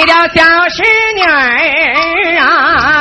为了小师女儿啊。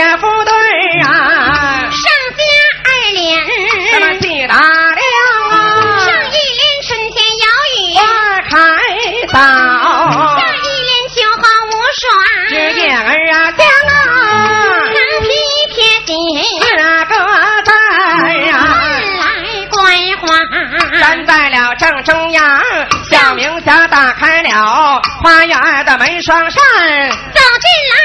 姐姐夫对啊，咱们记大了。啊，花开早，只见儿啊将啊，那个在啊。来槐花站在了正中央，小明霞打开了花园的门双扇，走进来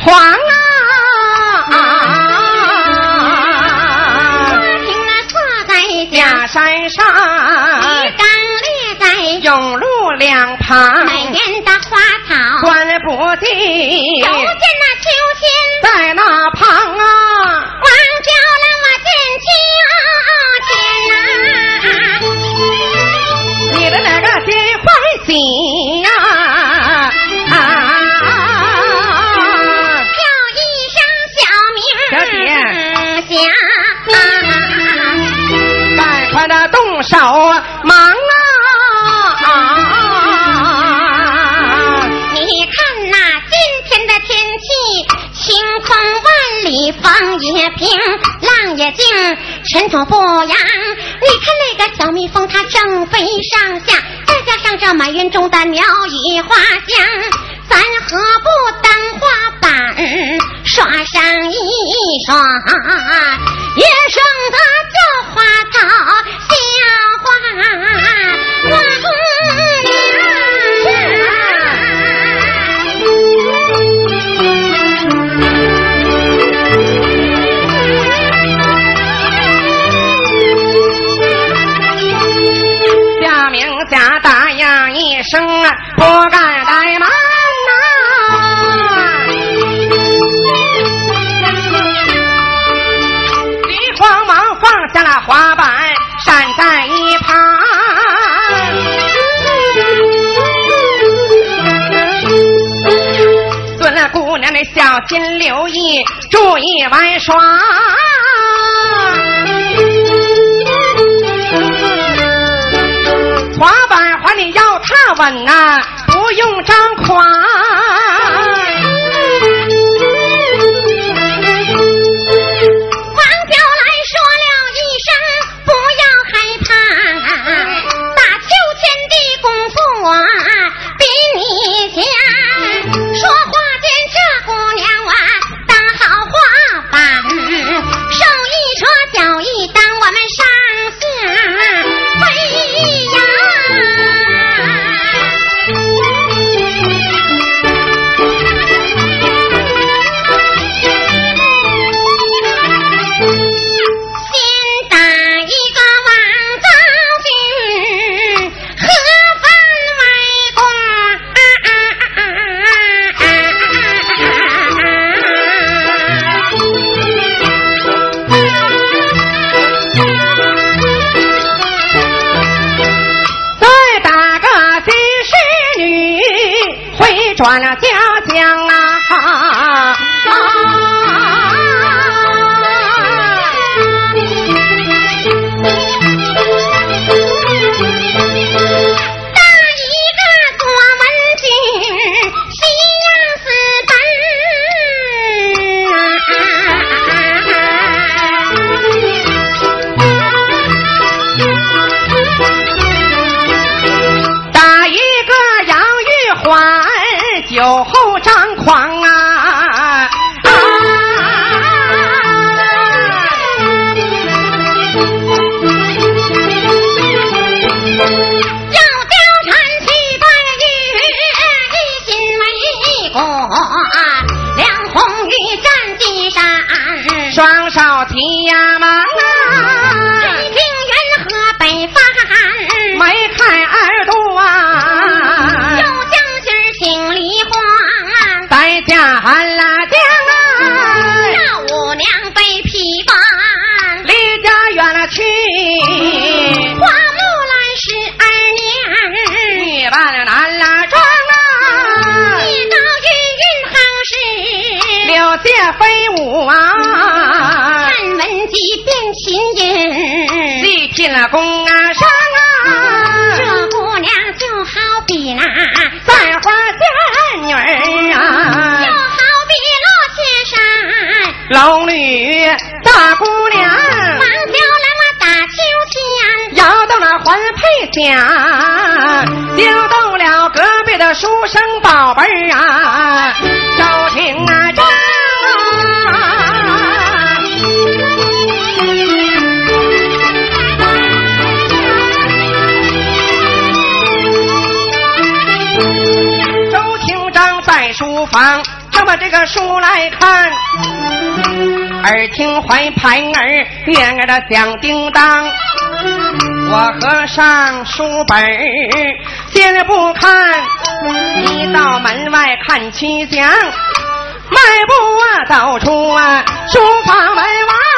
黄啊！听那坐在假，山上，鱼缸列在甬路两旁，美艳的花草，关不尽，里，风也平，浪也静，尘土不扬。你看那个小蜜蜂，它正飞上下，再加上这满园中的鸟语花香，咱何不当花板刷上一刷，也生得这花草笑话不敢怠慢呐。慌忙放下了滑板，闪在一旁。孙姑娘的小心留意，注意玩耍。滑板还你腰。踏稳呐、不用张狂。在书房，正把这个书来看。耳听怀牌儿，月儿的响叮当。我合上书本儿，先不看，一到门外看七讲，迈步啊走出啊书房门外。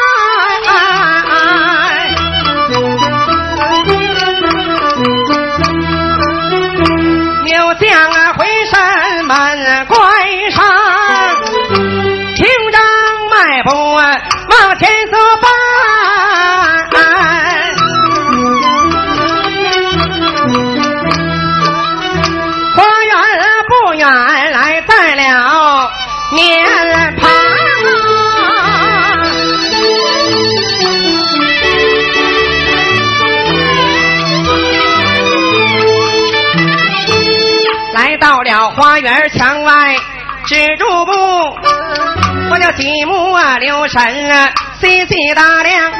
留神啊，细细打量，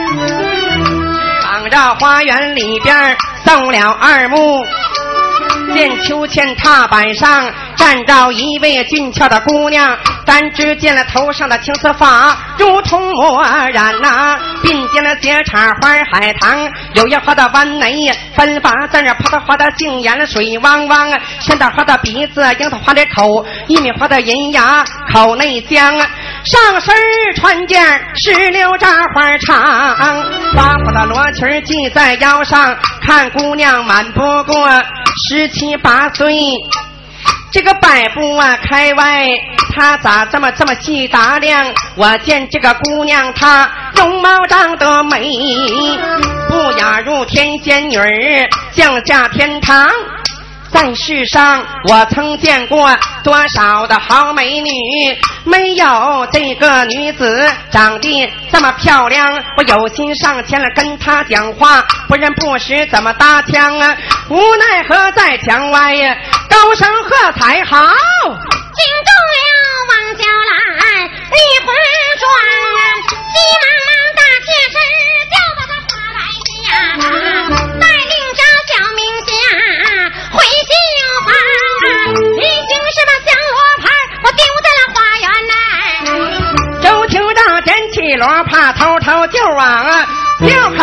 望着花园里边送了二目。见秋千踏板上站着一位俊俏的姑娘，咱只见了头上的青丝发如同墨染呐、鬓间的斜插花海棠，柳叶花的弯眉分发在那，葡萄花的杏眼水汪汪，山桃花的鼻子，樱桃花的口，一米花的银牙口内香，上身穿件石榴扎花长，花花的罗裙系在腰上，看姑娘满不过十七八岁。这个摆步啊，开外她咋这么这么细打量？我见这个姑娘她容貌长得美，不雅如天仙女儿降下天堂。在世上，我曾见过多少的好美女，没有这个女子长得这么漂亮。我有心上前了跟她讲话，不认不识怎么搭腔啊？无奈何在墙外呀，高声喝彩好，惊动了王娇兰女魂转，急忙忙打起身叫把她发来呀，带领着小明家回新房，已经是把香罗盘我丢在了花园内。周廷道捡起罗帕，偷偷就往啊袖口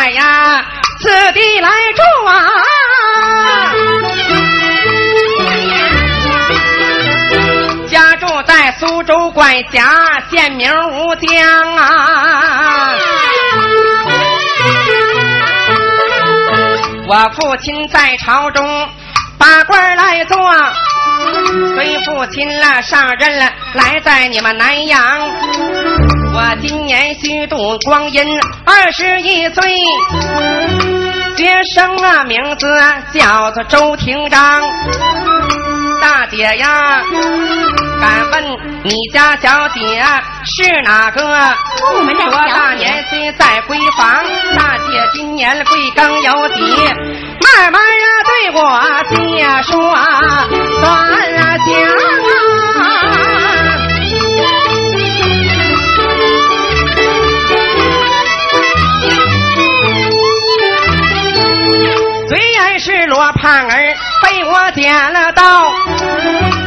哎呀此地来住啊，家住在苏州管辖，县名吴江啊。我父亲在朝中把官来做，随父亲了上任了，来在你们南阳。我今年虚度光阴二十一岁，学生啊名字叫做周廷章。大姐呀，敢问你家小姐是哪个？我们家多大年纪在闺房？大姐今年贵庚有几？慢慢啊对我介说算啊是罗胖儿被我点了刀，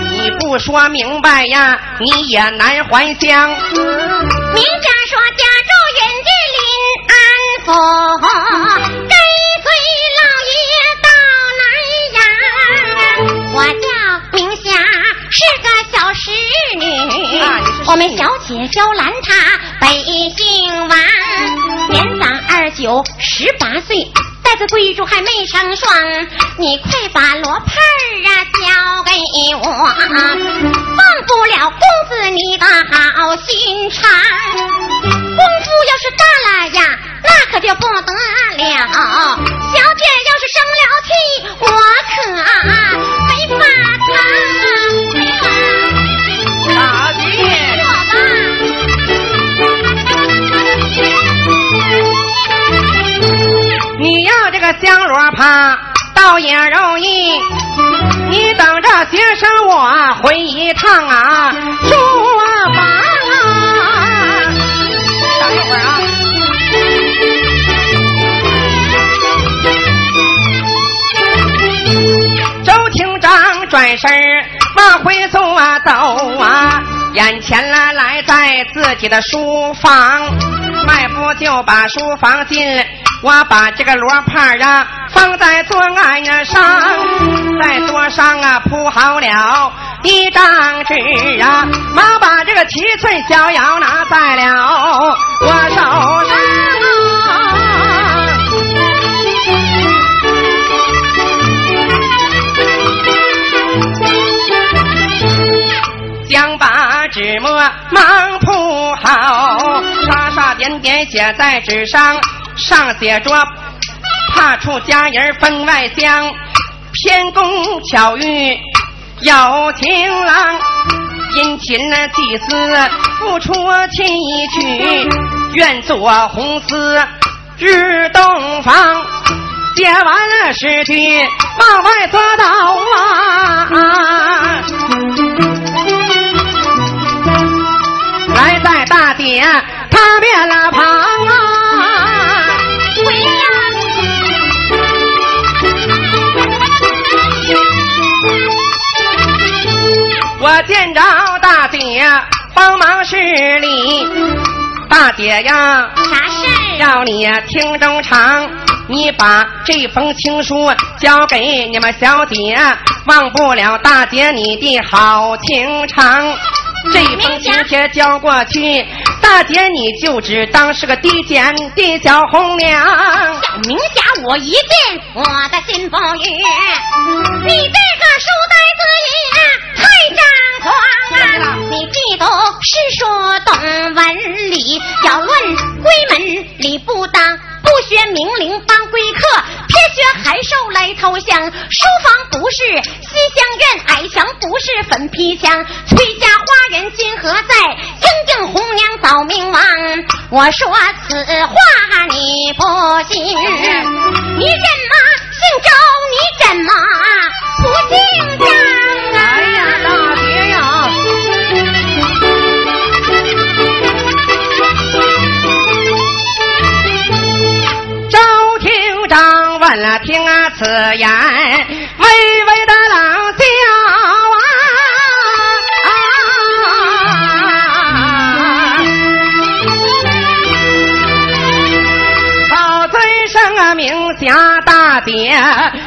你不说明白呀，你也难还乡。名家说家住远近临安府，跟随老爷到南阳。我叫明霞，是个小侍女我们小姐娇兰她北姓王，年长二九，十八岁。孩子闺女还没成双，你快把罗盘儿啊交给我，忘不了公子你的好心肠。功夫要是大了呀，那可就不得了。小姐要是生了气，我可没法个香罗帕倒也容易，你等着接生我回一趟啊，书房啊。等一会儿啊。周厅长转身往回走啊走啊，眼前来来在自己的书房，迈步就把书房进，我把这个罗盘儿啊放在桌案上，在桌上啊铺好了。一张纸啊，忙把这个七寸小药拿在了。我手上啊。将把纸墨忙铺好，点点写在纸上，上写着“怕出佳人分外香，偏宫巧遇有情郎，殷勤了祭司付出亲曲，愿做红丝日洞房。”写完了诗句，往外走道啊！来在大殿她面了旁啊！回呀！我见着大姐帮忙施礼，大姐呀，啥事儿？要你听中长。你把这封情书交给你们小姐，忘不了大姐你的好情长。这封请帖交过去，大姐你就只当是个低贱的小红娘。小明侠，我一见我的心不悦，你这个书呆子也太张狂啊！你既读诗书懂文理，要论闺门理不当。不学明伶当贵客，偏学寒兽来偷香。书房不是西厢院，矮墙不是粉皮墙。崔家花人今何在？英英红娘早明亡。我说此话你不信，你怎么姓周？你怎么不姓张侠大姐，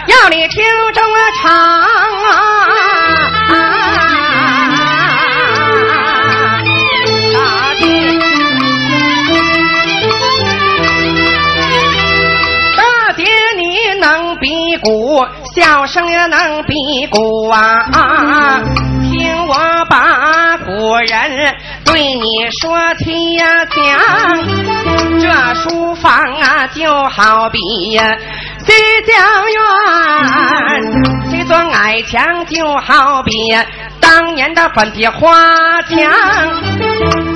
要你听中了长啊。大姐。大姐，你能比鼓，笑声也能比鼓啊！听我把古人对你说起呀讲，这书房啊就好比呀西江院，这座矮墙就好比当年的粉皮花墙。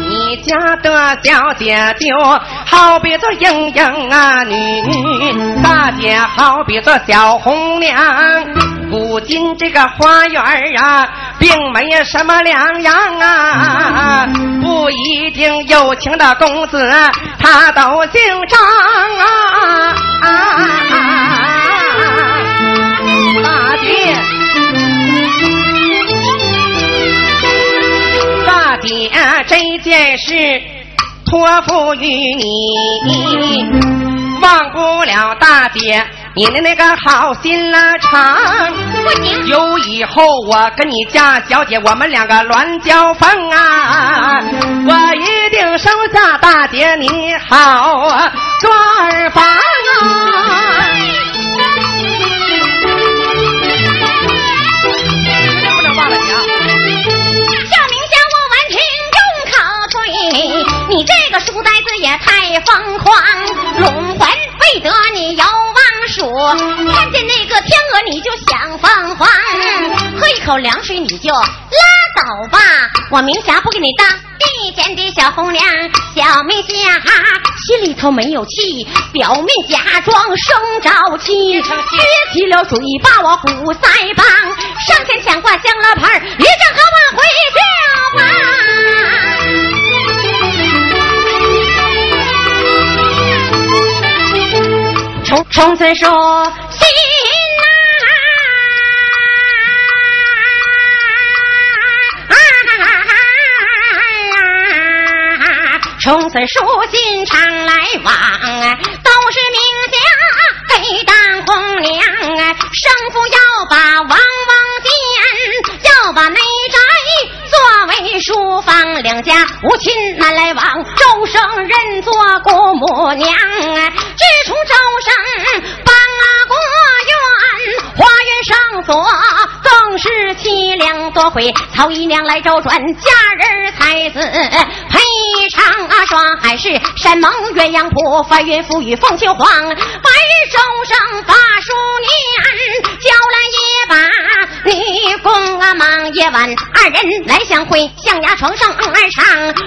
你家的小姐就好比做莺莺啊女女，大姐好比做小红娘。古今这个花园啊，并没有什么两样啊，不一定有情的公子他都姓张啊啊。大姐。大姐，这件事托付于你，忘不了大姐你的那个好心拉肠。有以后我跟你家小姐，我们两个乱交锋啊！我一定收下大姐你好做儿房啊！你这个书呆子也太疯狂，龙魂未得你遥望蜀，看见那个天鹅你就想凤凰，喝一口凉水你就拉倒吧，我明霞不给你当地间的小红娘，小明侠心里头没有气，表面假装生着气，撅起了嘴把我鼓腮帮，上前抢挂香了牌儿一阵和我回轿吧。从从此说。心呐、从此书信常来往，都是名家给当红娘，生父要把王书房，两家无亲难来往，周生认作姑母娘，自从周生帮啊过院，花园上锁更是凄凉，多亏曹姨娘来周转，佳人才子配上啊。双海市山盟鸳鸯谱，翻云覆雨凤求凰，白日周生把书念，娇兰也把女工啊忙夜晚二人来相会，象牙床上而上，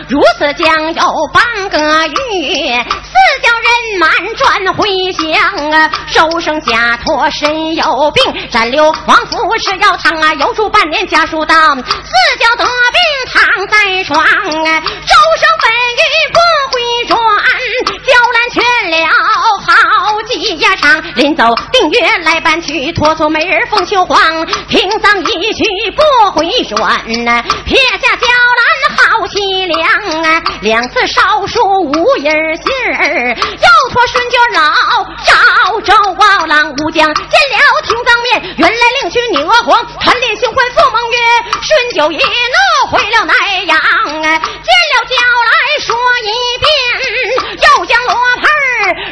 如此将有半个月。四叫人满转回乡啊，收生下托身有病，暂留王府吃药汤啊，又住半年家书到，四叫得病躺在床啊，周生本欲不回转，娇兰劝了好几呀场，临走定约来搬去，托错美人凤秋黄，平丧一去不回转呐，撇下娇兰好凄凉啊，两次烧书无音信儿，又托顺就老赵州王郎武将见了听当面，原来另娶女娥皇，贪恋新婚赴盟约，顺就一怒回了南阳啊，见了娇来说一遍，又将罗盘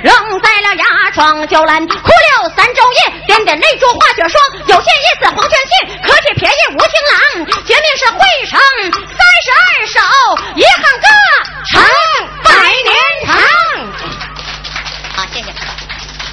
扔在了牙床，娇兰哭了三昼夜，点点泪珠化雪霜，有些意思黄泉去，可惜便宜无情郎，绝命是会成三十二首，遗憾歌成百年长。好，谢谢。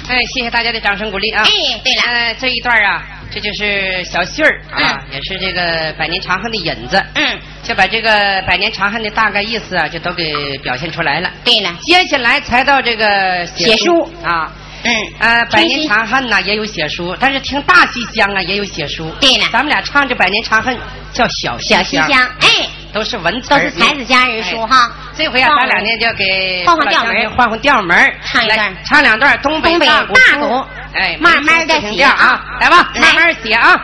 哎，谢谢大家的掌声鼓励啊！哎对了呃，这一段啊，这就是小旭儿啊，也是这个百年长恨的引子，嗯，就把这个百年长恨的大概意思啊，就都给表现出来了。对了，接下来才到这个写书啊。嗯，呃，百年长恨呐也有写书，但是听大戏厢啊也有写书。对了咱们俩唱这百年长恨叫小戏小西厢，哎，都是文词都是才子佳人书哎。哈。这回啊，咱俩呢就给换换调门换换调门唱一段。唱两段东北大鼓大鼓哎，慢慢地没听写啊，来吧，慢慢写啊。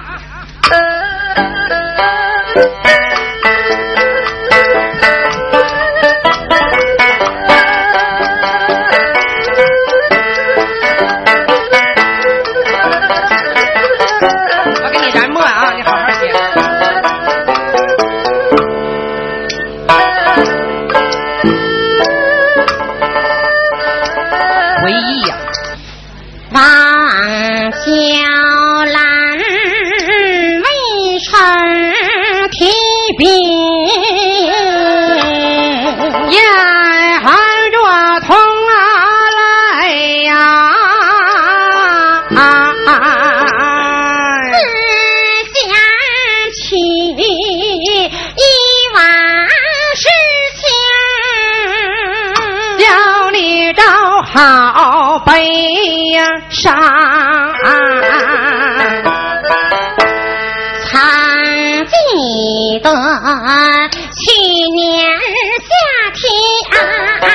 找好悲伤。曾记得去年夏天，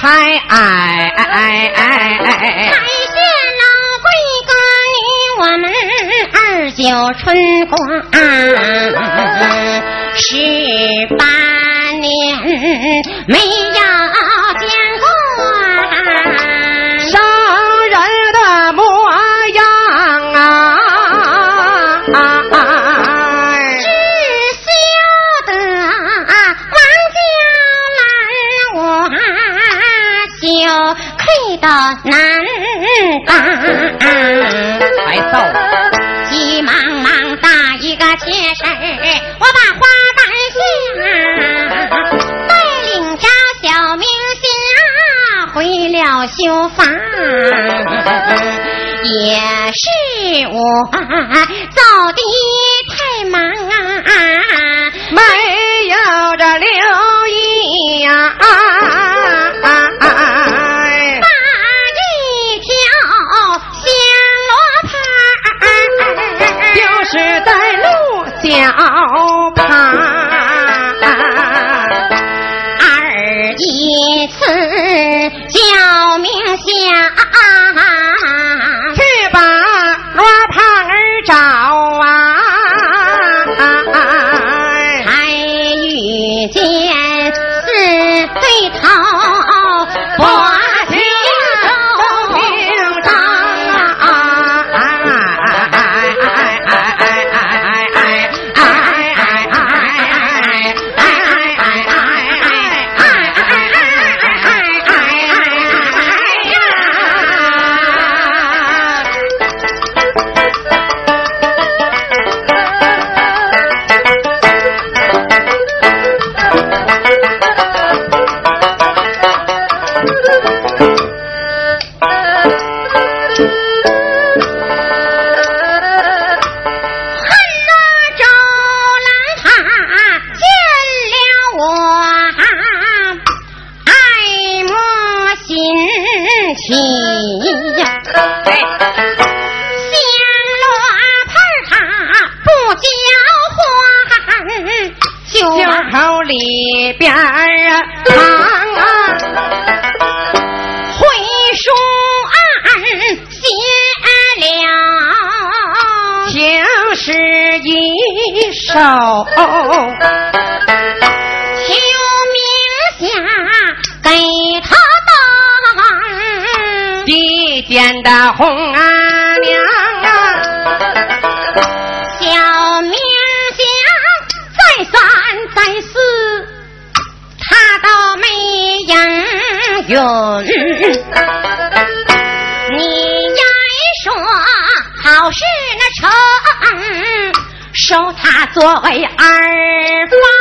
修得太矮，才见老贵哥与我们二九春光，十八年没愧的难当。还造急忙忙打一个切身，我把花担下，带领着小明星啊回了绣房，也是我走的太忙啊，没有这留意呀、把好怕。二一次叫名下，去把罗胖儿找红啊娘啊，小名下再三再四，他都没应允。你该说好事那成，收他作为儿房。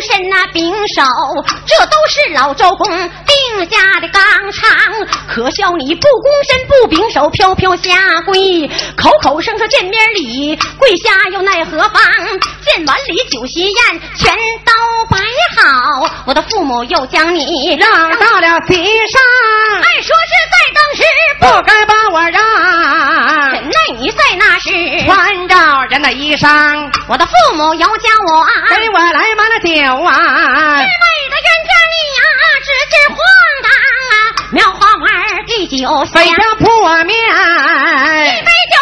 身那柄手，这都是老周公定下的纲常。可笑你不躬身不秉手，飘飘下跪，口口声声见面礼，跪下又奈何方？见完礼酒席宴全都摆好，我的父母又将你让到了席上，按说是在当时不该把我让，怎奈你在那时，穿着人的衣裳，我的父母又叫我给我来满了酒啊是，为的冤家你呀，只知荒唐啊！苗花碗给酒香，北一江扑我面，杯酒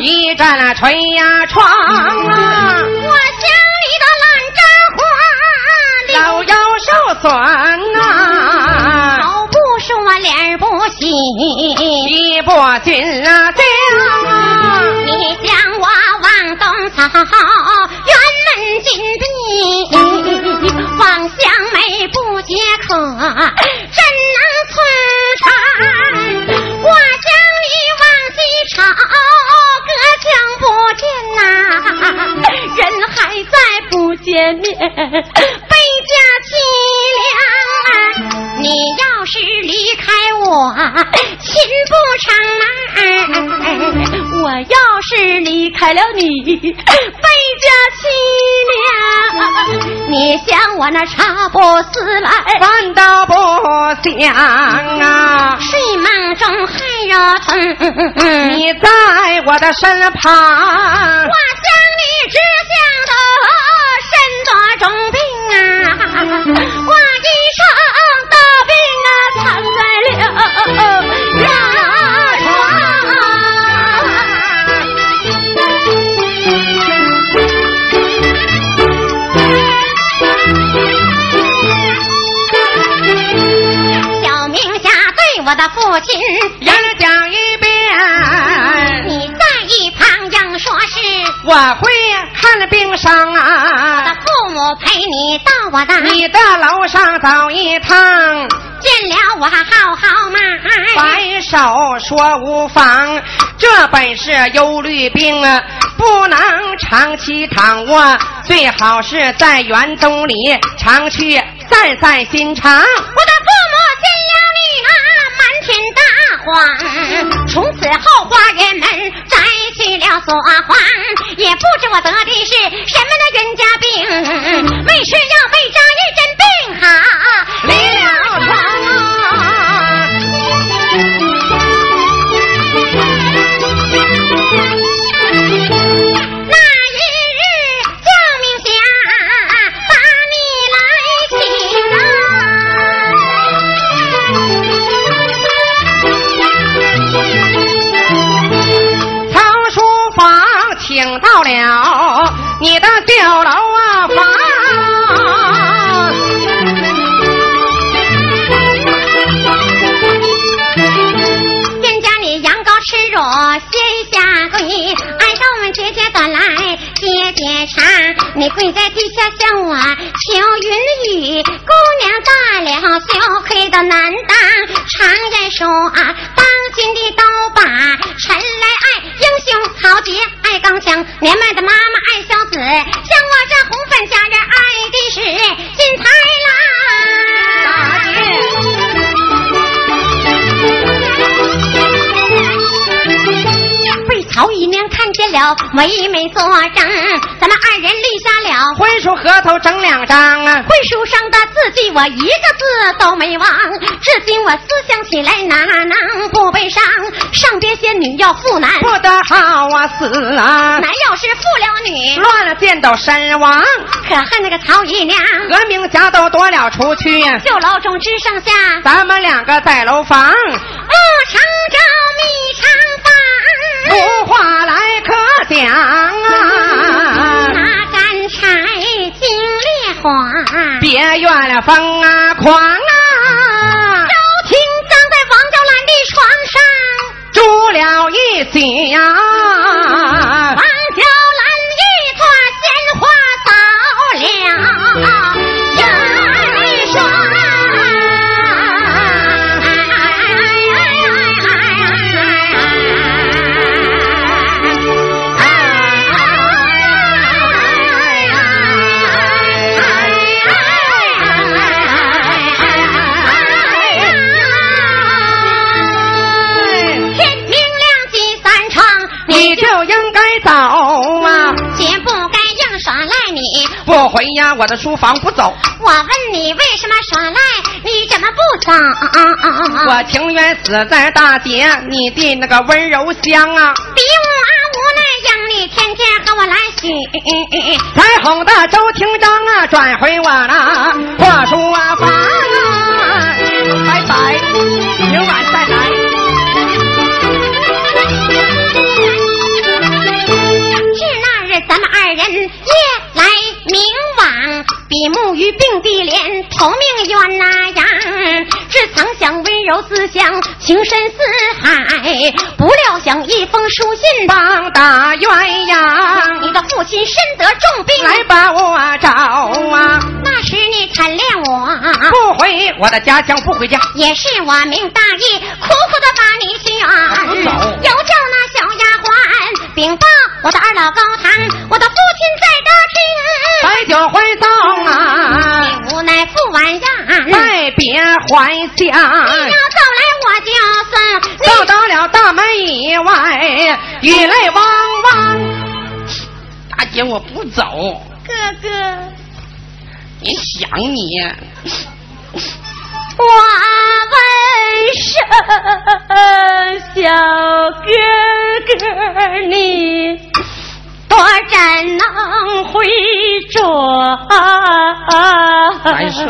一阵吹呀窗啊，我乡里的烂扎花，老腰受损啊，头不说脸不洗，衣不紧啊将啊，你将我往东草辕门紧闭，望乡美不解渴，了你，背家凄凉。你想我那茶不思来，饭倒不想啊，睡梦中还热疼。你在我的身旁我的父亲，言讲一遍，你在一旁硬说是。我会看了病伤我的啊。父母陪你到我的，你的楼上走一趟，见了我好好骂。摆手说无妨。这本是忧虑病啊，不能长期躺卧，最好是在园中里常去散散心肠。从此后花园门摘去了锁环，也不知我得的是什么那冤家病，为是要被见了，唯美作证，咱们二人立下了。婚书合同整两张啊，婚书上的字迹，我一个字都没忘。至今我思想起来，哪能不悲伤？上边仙女要负男，不得好啊死啊！男要是负了女，乱了箭都身亡，可恨那个曹姨娘，革命家都夺了出去，旧楼中只剩下。咱们两个在楼房，不成着蜜长无话来可讲啊！拿干柴经烈火，别怨了风啊狂啊，周庭葬在王娇兰的床上。住了一宿回呀我的书房不走。我问你为什么耍赖你怎么不走？啊啊啊啊我情愿死在大姐你的那个温柔乡啊。比我无奈让你天天和我来洗。才哄得周廷章啊转回我那破书房啊拜拜明晚再来。是那日咱们二人夜比目鱼并蒂莲，头名鸳鸯。只曾想温柔思乡，情深似海，不料想一封书信帮大鸳鸯。你的父亲身得重病，来把我找啊！那时你贪恋我，不回我的家乡，不回家，也是我命大义，苦苦的把你选。走，又叫禀报我的二老高堂，我的父亲在这听。摆酒欢送啊！无奈父晚宴，拜别还乡。你要走来我就送。走到了大门以外，雨泪汪汪。大姐，我不走。哥哥，你想你。我问声小哥哥，你多真能回转？难受。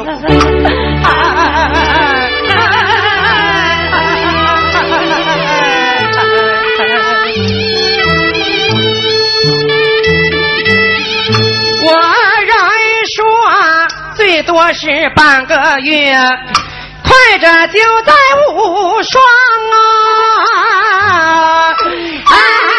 我人说最多是半个月，快着就在无双啊！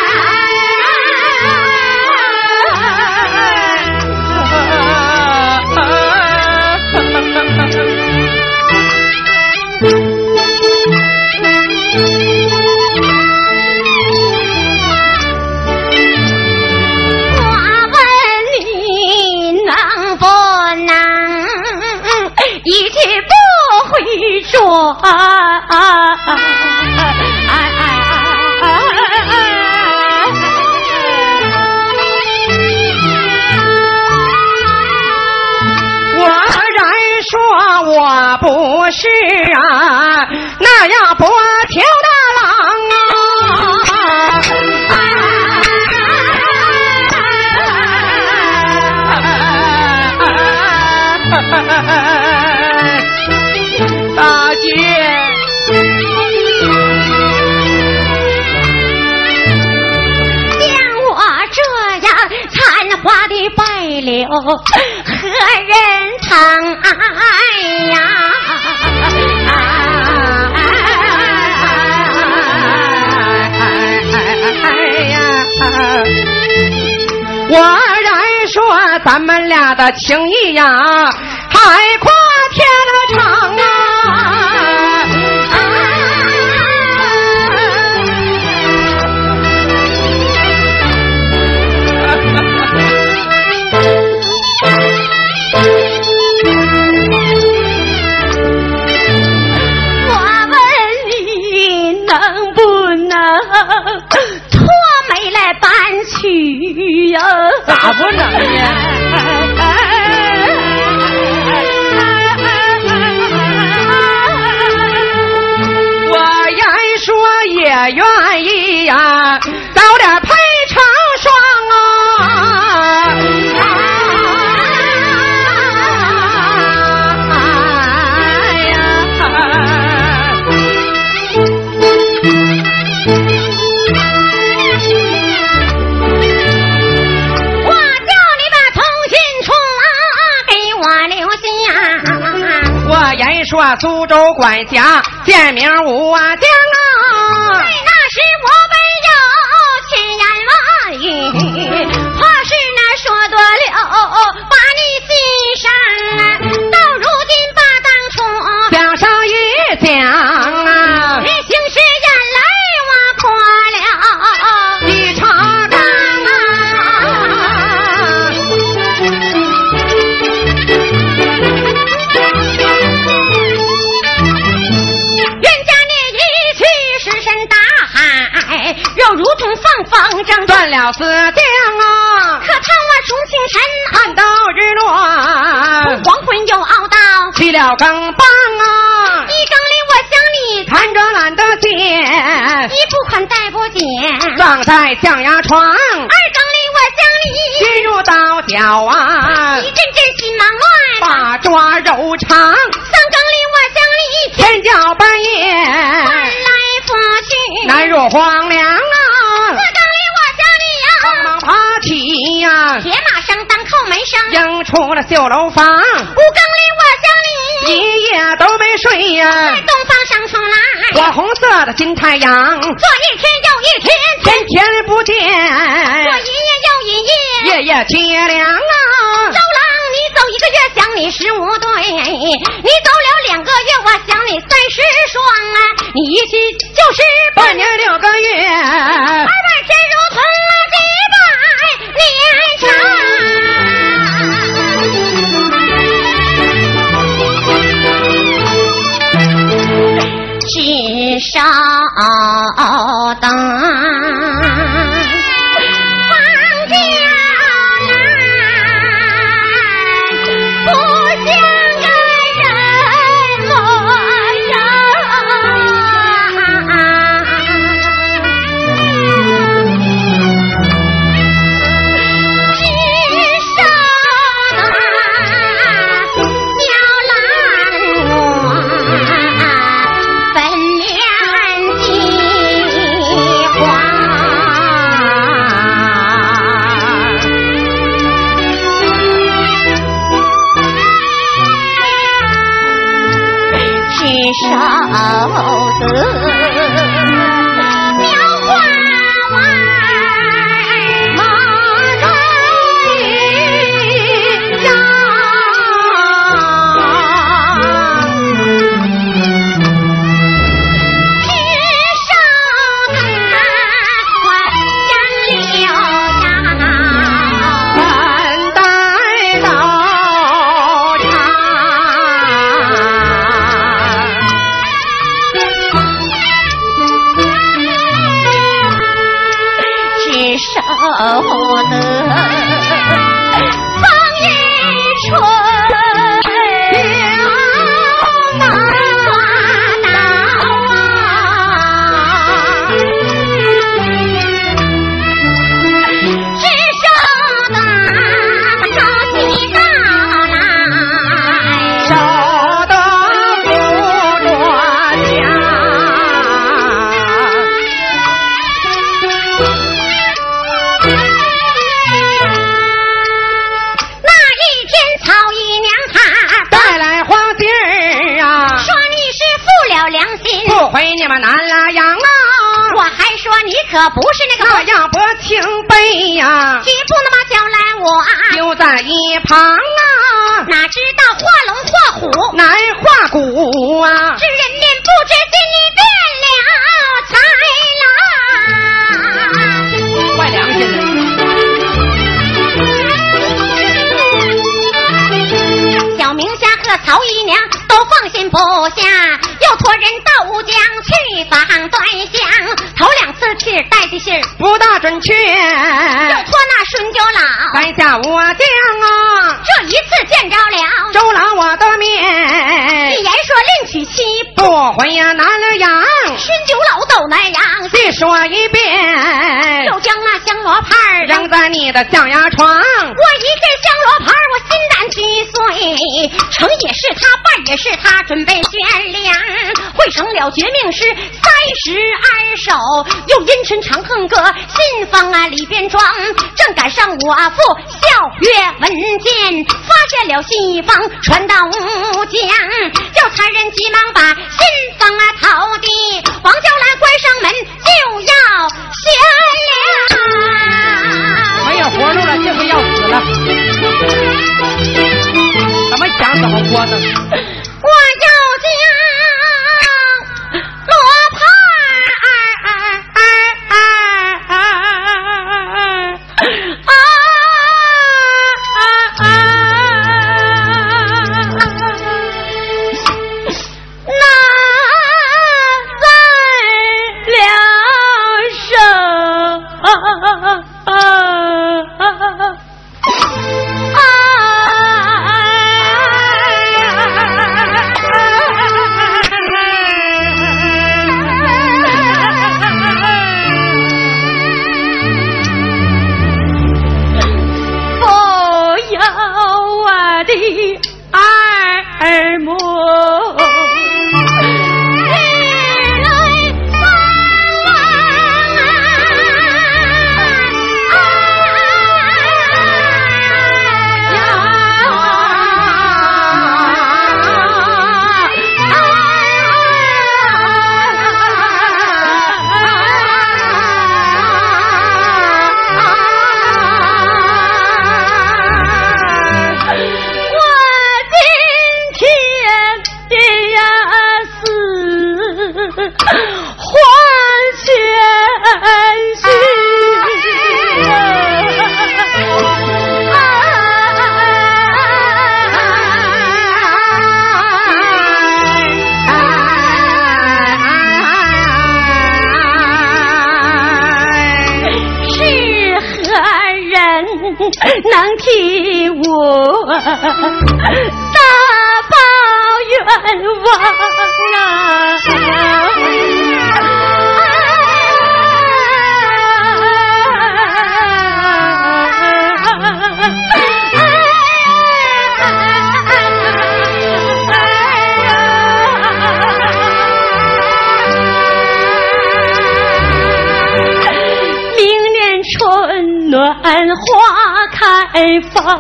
回转？我人说我不是啊，那样不听的郎啊！何人疼爱呀？哎呀！我人说咱们俩的情谊呀，海阔咋苏州管辖建名武啊江。了更棒啊，一更里，我想你看着懒得见，一不宽带不紧；二葬在象牙床，二更里，我想进入刀绞啊。一，阵阵心忙乱；把抓肉肠，三更里，我想你天脚半夜。翻来覆去；难入荒凉啊。四，更里，我想你呀忙爬起呀，啊，铁马声当叩门声，迎出了绣楼房，五更里一夜都没睡呀、在东方升出来，火红色的金太阳，这一天又一天，天天不见，这一夜又一夜。夜夜接凉啊周。郎，你走一个月想你十五对，你走了两个月我想你三十双啊，你一去就是半半年六个月，至少回呀南了羊，熏酒老都那样，细说一遍，又将那香罗盘扔在你的象牙床，我一见香罗盘，我心一岁，成也是他，败也是他，准备悬梁，汇成了绝命诗三十二首，又阴沉长恨歌，信封啊里边装，正赶上我父笑曰文件，发现了信封传到吴江，叫差人急忙把信封啊投递，王娇兰关上门就要悬梁。没有活路了，这回要死了，想怎么过呢？我要将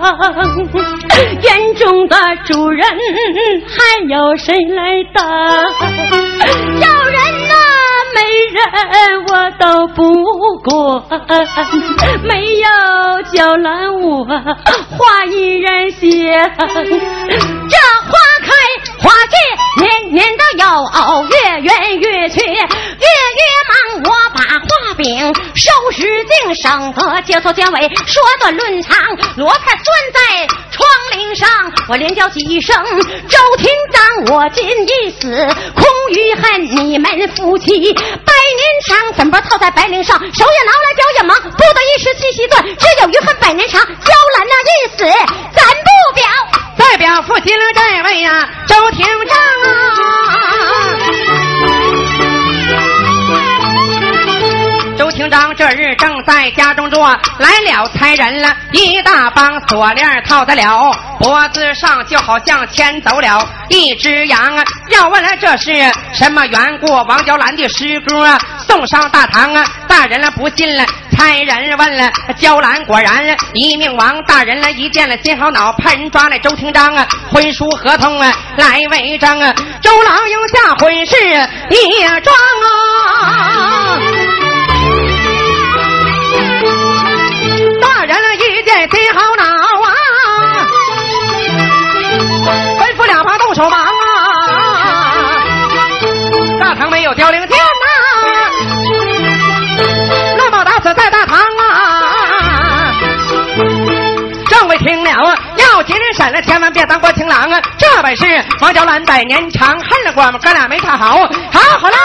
园中的主人还有谁来当？要人呐，没人我都不管，没有娇兰我花依然香。这花开花谢，年年都有，月圆月缺，月月满，花饼。收拾净，省得交头交尾，说短论长。罗盘拴在窗棂上，我连叫几声周厅长，我今一死，空余恨你们夫妻百年长。粉包套在白绫上，手也挠来脚也忙，不得一时气息断，只有余恨百年长。娇兰那一死，咱不表，代表夫妻了这位呀，周厅长啊。周厅长这日正在家中坐，来了差人了，一大帮锁链套在了脖子上，就好像牵走了一只羊啊！要问了这是什么缘故？王娇兰的诗歌送上大堂啊！大人了不信了，差人问了娇兰，果然一命亡。大人了一见了心好恼，派人抓来周厅长啊，婚书合同啊来为证啊！周郎又下婚事一桩啊！好恼啊，吩咐两旁动手忙啊！大堂没有凋零剑呐，乱棒打死在大堂啊！众位听了，要紧人审了，千万别当过情郎啊！这本是王娇兰百年长恨了我们哥俩没他好，好好来。